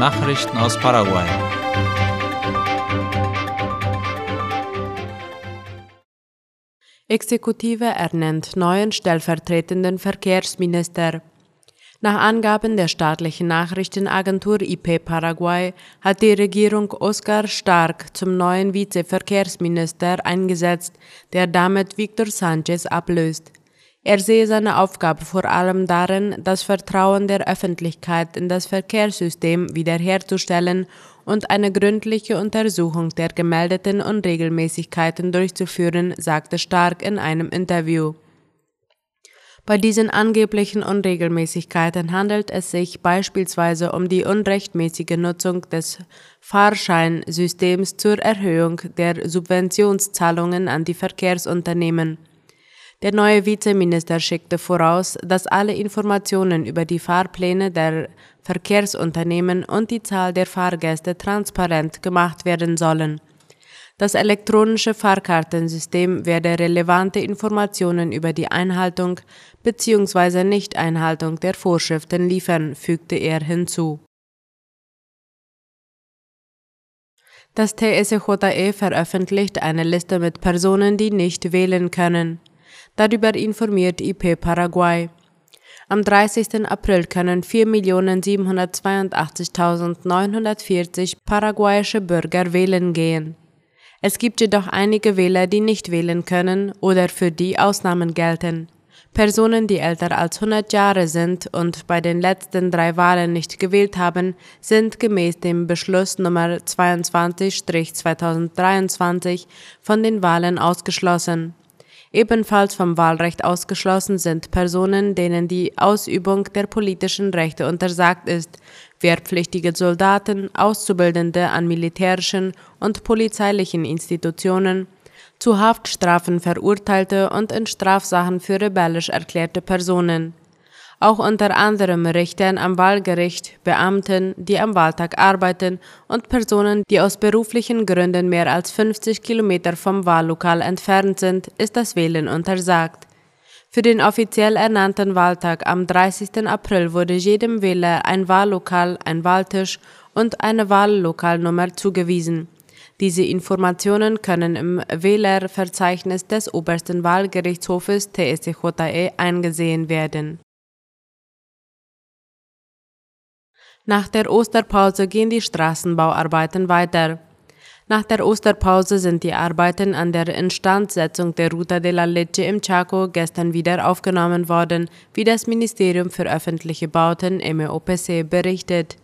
Nachrichten aus Paraguay. Exekutive ernennt neuen stellvertretenden Verkehrsminister. Nach Angaben der staatlichen Nachrichtenagentur IP Paraguay hat die Regierung Oskar Stark zum neuen Vizeverkehrsminister eingesetzt, der damit Victor Sanchez ablöst. Er sehe seine Aufgabe vor allem darin, das Vertrauen der Öffentlichkeit in das Verkehrssystem wiederherzustellen und eine gründliche Untersuchung der gemeldeten Unregelmäßigkeiten durchzuführen, sagte Stark in einem Interview. Bei diesen angeblichen Unregelmäßigkeiten handelt es sich beispielsweise um die unrechtmäßige Nutzung des Fahrscheinsystems zur Erhöhung der Subventionszahlungen an die Verkehrsunternehmen. Der neue Vizeminister schickte voraus, dass alle Informationen über die Fahrpläne der Verkehrsunternehmen und die Zahl der Fahrgäste transparent gemacht werden sollen. Das elektronische Fahrkartensystem werde relevante Informationen über die Einhaltung bzw. Nichteinhaltung der Vorschriften liefern, fügte er hinzu. Das TSJE veröffentlicht eine Liste mit Personen, die nicht wählen können. Darüber informiert IP Paraguay. Am 30. April können 4.782.940 paraguayische Bürger wählen gehen. Es gibt jedoch einige Wähler, die nicht wählen können oder für die Ausnahmen gelten. Personen, die älter als 100 Jahre sind und bei den letzten drei Wahlen nicht gewählt haben, sind gemäß dem Beschluss Nummer 22-2023 von den Wahlen ausgeschlossen. Ebenfalls vom Wahlrecht ausgeschlossen sind Personen, denen die Ausübung der politischen Rechte untersagt ist, wehrpflichtige Soldaten, Auszubildende an militärischen und polizeilichen Institutionen, zu Haftstrafen verurteilte und in Strafsachen für rebellisch erklärte Personen auch unter anderem Richtern am Wahlgericht, Beamten, die am Wahltag arbeiten und Personen, die aus beruflichen Gründen mehr als 50 Kilometer vom Wahllokal entfernt sind, ist das Wählen untersagt. Für den offiziell ernannten Wahltag am 30. April wurde jedem Wähler ein Wahllokal, ein Wahltisch und eine Wahllokalnummer zugewiesen. Diese Informationen können im Wählerverzeichnis des obersten Wahlgerichtshofes TSJE eingesehen werden. Nach der Osterpause gehen die Straßenbauarbeiten weiter. Nach der Osterpause sind die Arbeiten an der Instandsetzung der Ruta de la Leche im Chaco gestern wieder aufgenommen worden, wie das Ministerium für öffentliche Bauten MEOPC berichtet.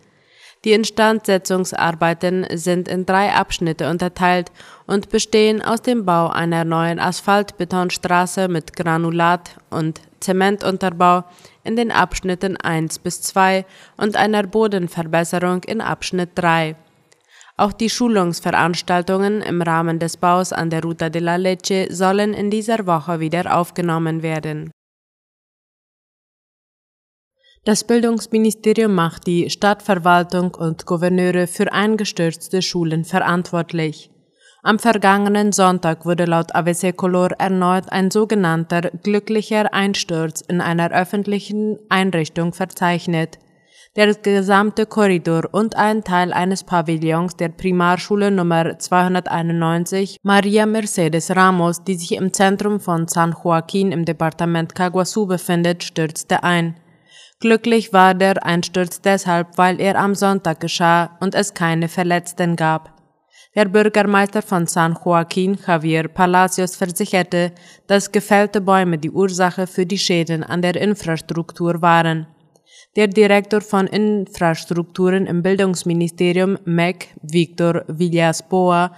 Die Instandsetzungsarbeiten sind in drei Abschnitte unterteilt und bestehen aus dem Bau einer neuen Asphaltbetonstraße mit Granulat- und Zementunterbau in den Abschnitten 1 bis 2 und einer Bodenverbesserung in Abschnitt 3. Auch die Schulungsveranstaltungen im Rahmen des Baus an der Ruta de la Leche sollen in dieser Woche wieder aufgenommen werden. Das Bildungsministerium macht die Stadtverwaltung und Gouverneure für eingestürzte Schulen verantwortlich. Am vergangenen Sonntag wurde laut AVC Color erneut ein sogenannter glücklicher Einsturz in einer öffentlichen Einrichtung verzeichnet. Der gesamte Korridor und ein Teil eines Pavillons der Primarschule Nummer 291 Maria Mercedes Ramos, die sich im Zentrum von San Joaquin im Departement Caguasu befindet, stürzte ein. Glücklich war der Einsturz deshalb, weil er am Sonntag geschah und es keine Verletzten gab. Der Bürgermeister von San Joaquin, Javier Palacios, versicherte, dass gefällte Bäume die Ursache für die Schäden an der Infrastruktur waren. Der Direktor von Infrastrukturen im Bildungsministerium, MEC, Victor Villas-Boa,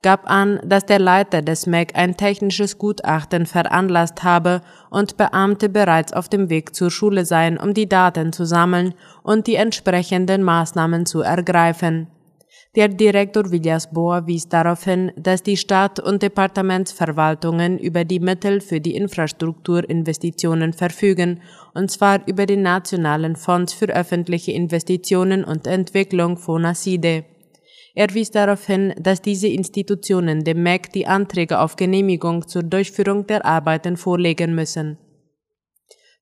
gab an, dass der Leiter des MEC ein technisches Gutachten veranlasst habe und Beamte bereits auf dem Weg zur Schule seien, um die Daten zu sammeln und die entsprechenden Maßnahmen zu ergreifen. Der Direktor Villas Boa wies darauf hin, dass die Stadt- und Departementsverwaltungen über die Mittel für die Infrastrukturinvestitionen verfügen, und zwar über den Nationalen Fonds für öffentliche Investitionen und Entwicklung FONACIDE. Er wies darauf hin, dass diese Institutionen dem MEC die Anträge auf Genehmigung zur Durchführung der Arbeiten vorlegen müssen.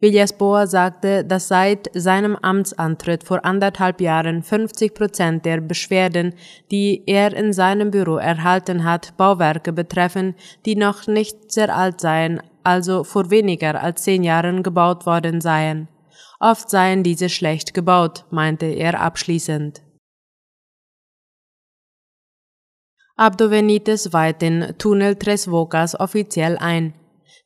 Villas-Boas sagte, dass seit seinem Amtsantritt vor anderthalb Jahren 50 Prozent der Beschwerden, die er in seinem Büro erhalten hat, Bauwerke betreffen, die noch nicht sehr alt seien, also vor weniger als zehn Jahren gebaut worden seien. Oft seien diese schlecht gebaut, meinte er abschließend. Abdo Benitez weiht den Tunnel Tres Bocas offiziell ein.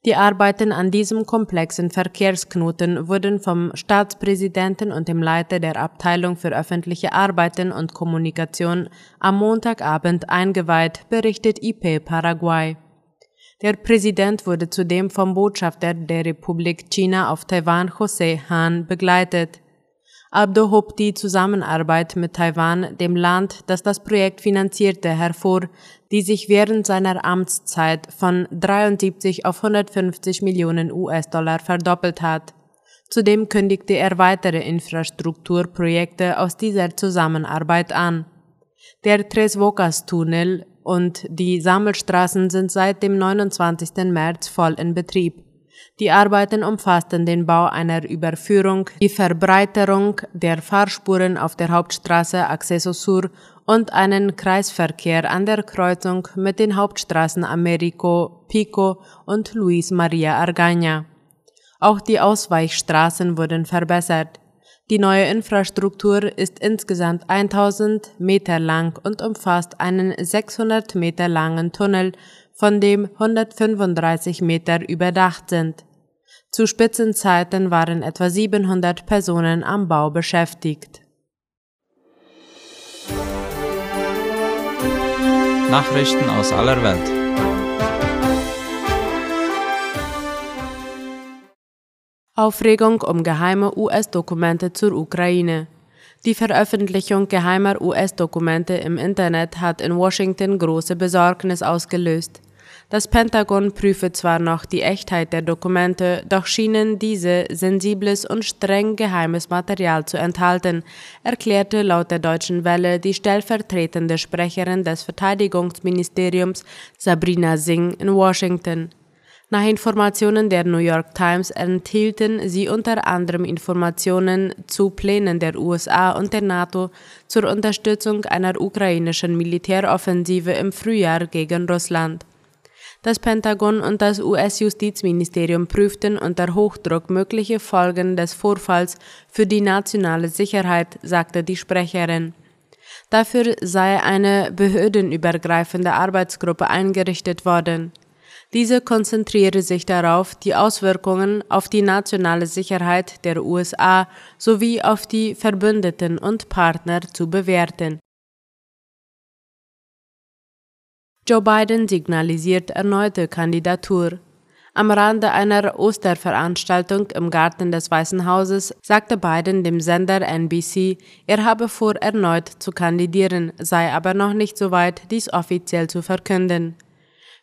Die Arbeiten an diesem komplexen Verkehrsknoten wurden vom Staatspräsidenten und dem Leiter der Abteilung für öffentliche Arbeiten und Kommunikation am Montagabend eingeweiht, berichtet IP Paraguay. Der Präsident wurde zudem vom Botschafter der Republik China auf Taiwan José Han begleitet. Abdo hob die Zusammenarbeit mit Taiwan, dem Land, das das Projekt finanzierte, hervor, die sich während seiner Amtszeit von 73 auf 150 Millionen US-Dollar verdoppelt hat. Zudem kündigte er weitere Infrastrukturprojekte aus dieser Zusammenarbeit an. Der Tres Bocas-Tunnel und die Sammelstraßen sind seit dem 29. März voll in Betrieb. Die Arbeiten umfassten den Bau einer Überführung, die Verbreiterung der Fahrspuren auf der Hauptstraße Acceso Sur und einen Kreisverkehr an der Kreuzung mit den Hauptstraßen Americo, Pico und Luis Maria Argaña. Auch die Ausweichstraßen wurden verbessert. Die neue Infrastruktur ist insgesamt 1000 Meter lang und umfasst einen 600 Meter langen Tunnel, von dem 135 Meter überdacht sind. Zu Spitzenzeiten waren etwa 700 Personen am Bau beschäftigt. Nachrichten aus aller Welt. Aufregung um geheime US-Dokumente zur Ukraine. Die Veröffentlichung geheimer US-Dokumente im Internet hat in Washington große Besorgnis ausgelöst. Das Pentagon prüfe zwar noch die Echtheit der Dokumente, doch schienen diese sensibles und streng geheimes Material zu enthalten, erklärte laut der Deutschen Welle die stellvertretende Sprecherin des Verteidigungsministeriums Sabrina Singh in Washington. Nach Informationen der New York Times enthielten sie unter anderem Informationen zu Plänen der USA und der NATO zur Unterstützung einer ukrainischen Militäroffensive im Frühjahr gegen Russland. Das Pentagon und das US-Justizministerium prüften unter Hochdruck mögliche Folgen des Vorfalls für die nationale Sicherheit, sagte die Sprecherin. Dafür sei eine behördenübergreifende Arbeitsgruppe eingerichtet worden. Diese konzentriere sich darauf, die Auswirkungen auf die nationale Sicherheit der USA sowie auf die Verbündeten und Partner zu bewerten. Joe Biden signalisiert erneute Kandidatur. Am Rande einer Osterveranstaltung im Garten des Weißen Hauses sagte Biden dem Sender NBC, er habe vor, erneut zu kandidieren, sei aber noch nicht so weit, dies offiziell zu verkünden.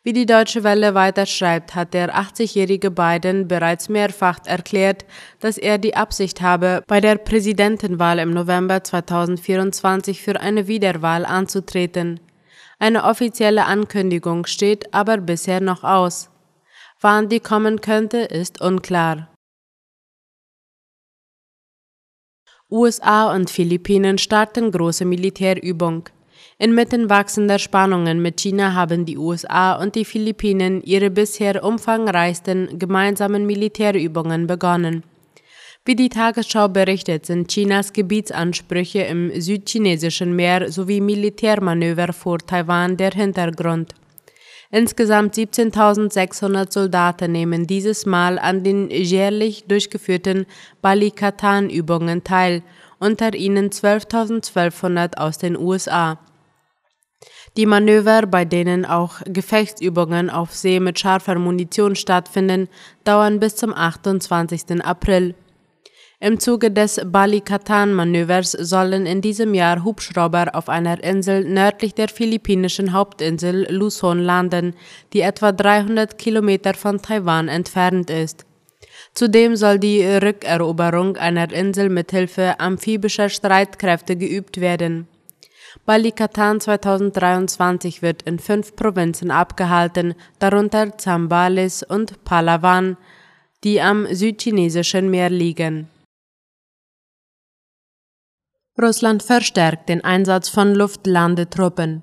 Wie die Deutsche Welle weiter schreibt, hat der 80-jährige Biden bereits mehrfach erklärt, dass er die Absicht habe, bei der Präsidentenwahl im November 2024 für eine Wiederwahl anzutreten. Eine offizielle Ankündigung steht aber bisher noch aus. Wann die kommen könnte, ist unklar. USA und Philippinen starten große Militärübung. Inmitten wachsender Spannungen mit China haben die USA und die Philippinen ihre bisher umfangreichsten gemeinsamen Militärübungen begonnen. Wie die Tagesschau berichtet, sind Chinas Gebietsansprüche im südchinesischen Meer sowie Militärmanöver vor Taiwan der Hintergrund. Insgesamt 17.600 Soldaten nehmen dieses Mal an den jährlich durchgeführten Balikatan-Übungen teil, unter ihnen 12.1200 aus den USA. Die Manöver, bei denen auch Gefechtsübungen auf See mit scharfer Munition stattfinden, dauern bis zum 28. April. Im Zuge des Balikatan-Manövers sollen in diesem Jahr Hubschrauber auf einer Insel nördlich der philippinischen Hauptinsel Luzon landen, die etwa 300 Kilometer von Taiwan entfernt ist. Zudem soll die Rückeroberung einer Insel mit Hilfe amphibischer Streitkräfte geübt werden. Balikatan 2023 wird in fünf Provinzen abgehalten, darunter Zambales und Palawan, die am südchinesischen Meer liegen. Russland verstärkt den Einsatz von Luftlandetruppen.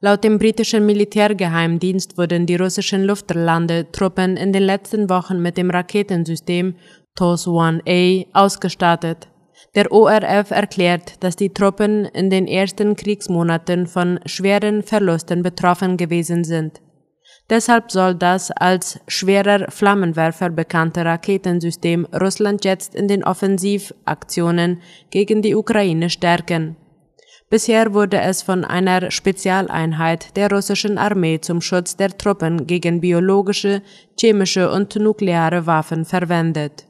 Laut dem britischen Militärgeheimdienst wurden die russischen Luftlandetruppen in den letzten Wochen mit dem Raketensystem TOS-1A ausgestattet. Der ORF erklärt, dass die Truppen in den ersten Kriegsmonaten von schweren Verlusten betroffen gewesen sind. Deshalb soll das als schwerer Flammenwerfer bekannte Raketensystem Russland jetzt in den Offensivaktionen gegen die Ukraine stärken. Bisher wurde es von einer Spezialeinheit der russischen Armee zum Schutz der Truppen gegen biologische, chemische und nukleare Waffen verwendet.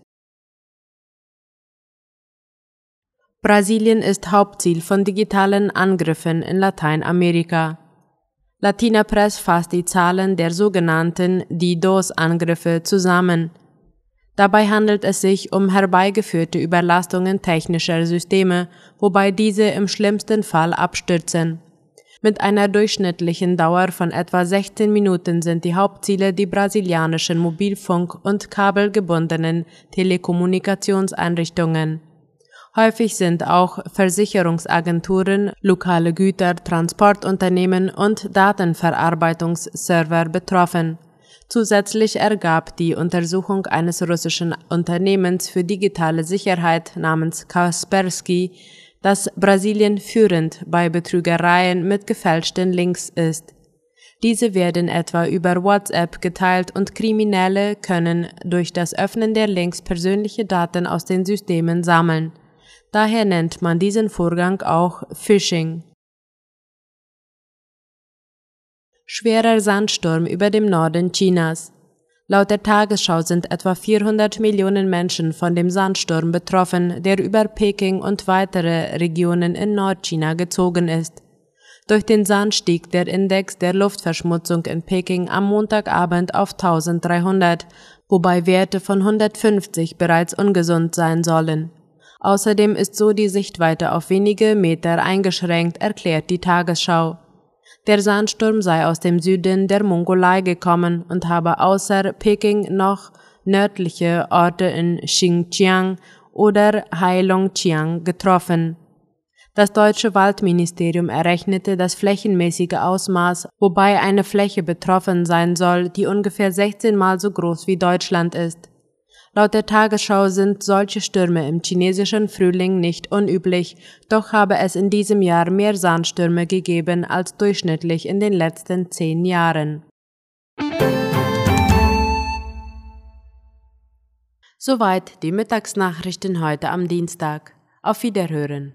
Brasilien ist Hauptziel von digitalen Angriffen in Lateinamerika. Latina Press fasst die Zahlen der sogenannten DDoS-Angriffe zusammen. Dabei handelt es sich um herbeigeführte Überlastungen technischer Systeme, wobei diese im schlimmsten Fall abstürzen. Mit einer durchschnittlichen Dauer von etwa 16 Minuten sind die Hauptziele die brasilianischen Mobilfunk- und kabelgebundenen Telekommunikationseinrichtungen. Häufig sind auch Versicherungsagenturen, lokale Güter, Transportunternehmen und Datenverarbeitungsserver betroffen. Zusätzlich ergab die Untersuchung eines russischen Unternehmens für digitale Sicherheit namens Kaspersky, dass Brasilien führend bei Betrügereien mit gefälschten Links ist. Diese werden etwa über WhatsApp geteilt und Kriminelle können durch das Öffnen der Links persönliche Daten aus den Systemen sammeln. Daher nennt man diesen Vorgang auch Phishing. Schwerer Sandsturm über dem Norden Chinas. Laut der Tagesschau sind etwa 400 Millionen Menschen von dem Sandsturm betroffen, der über Peking und weitere Regionen in Nordchina gezogen ist. Durch den Sand stieg der Index der Luftverschmutzung in Peking am Montagabend auf 1300, wobei Werte von 150 bereits ungesund sein sollen. Außerdem ist so die Sichtweite auf wenige Meter eingeschränkt, erklärt die Tagesschau. Der Sandsturm sei aus dem Süden der Mongolei gekommen und habe außer Peking noch nördliche Orte in Xinjiang oder Heilongjiang getroffen. Das deutsche Waldministerium errechnete das flächenmäßige Ausmaß, wobei eine Fläche betroffen sein soll, die ungefähr 16 mal so groß wie Deutschland ist. Laut der Tagesschau sind solche Stürme im chinesischen Frühling nicht unüblich, doch habe es in diesem Jahr mehr Sandstürme gegeben als durchschnittlich in den letzten zehn Jahren. Soweit die Mittagsnachrichten heute am Dienstag. Auf Wiederhören.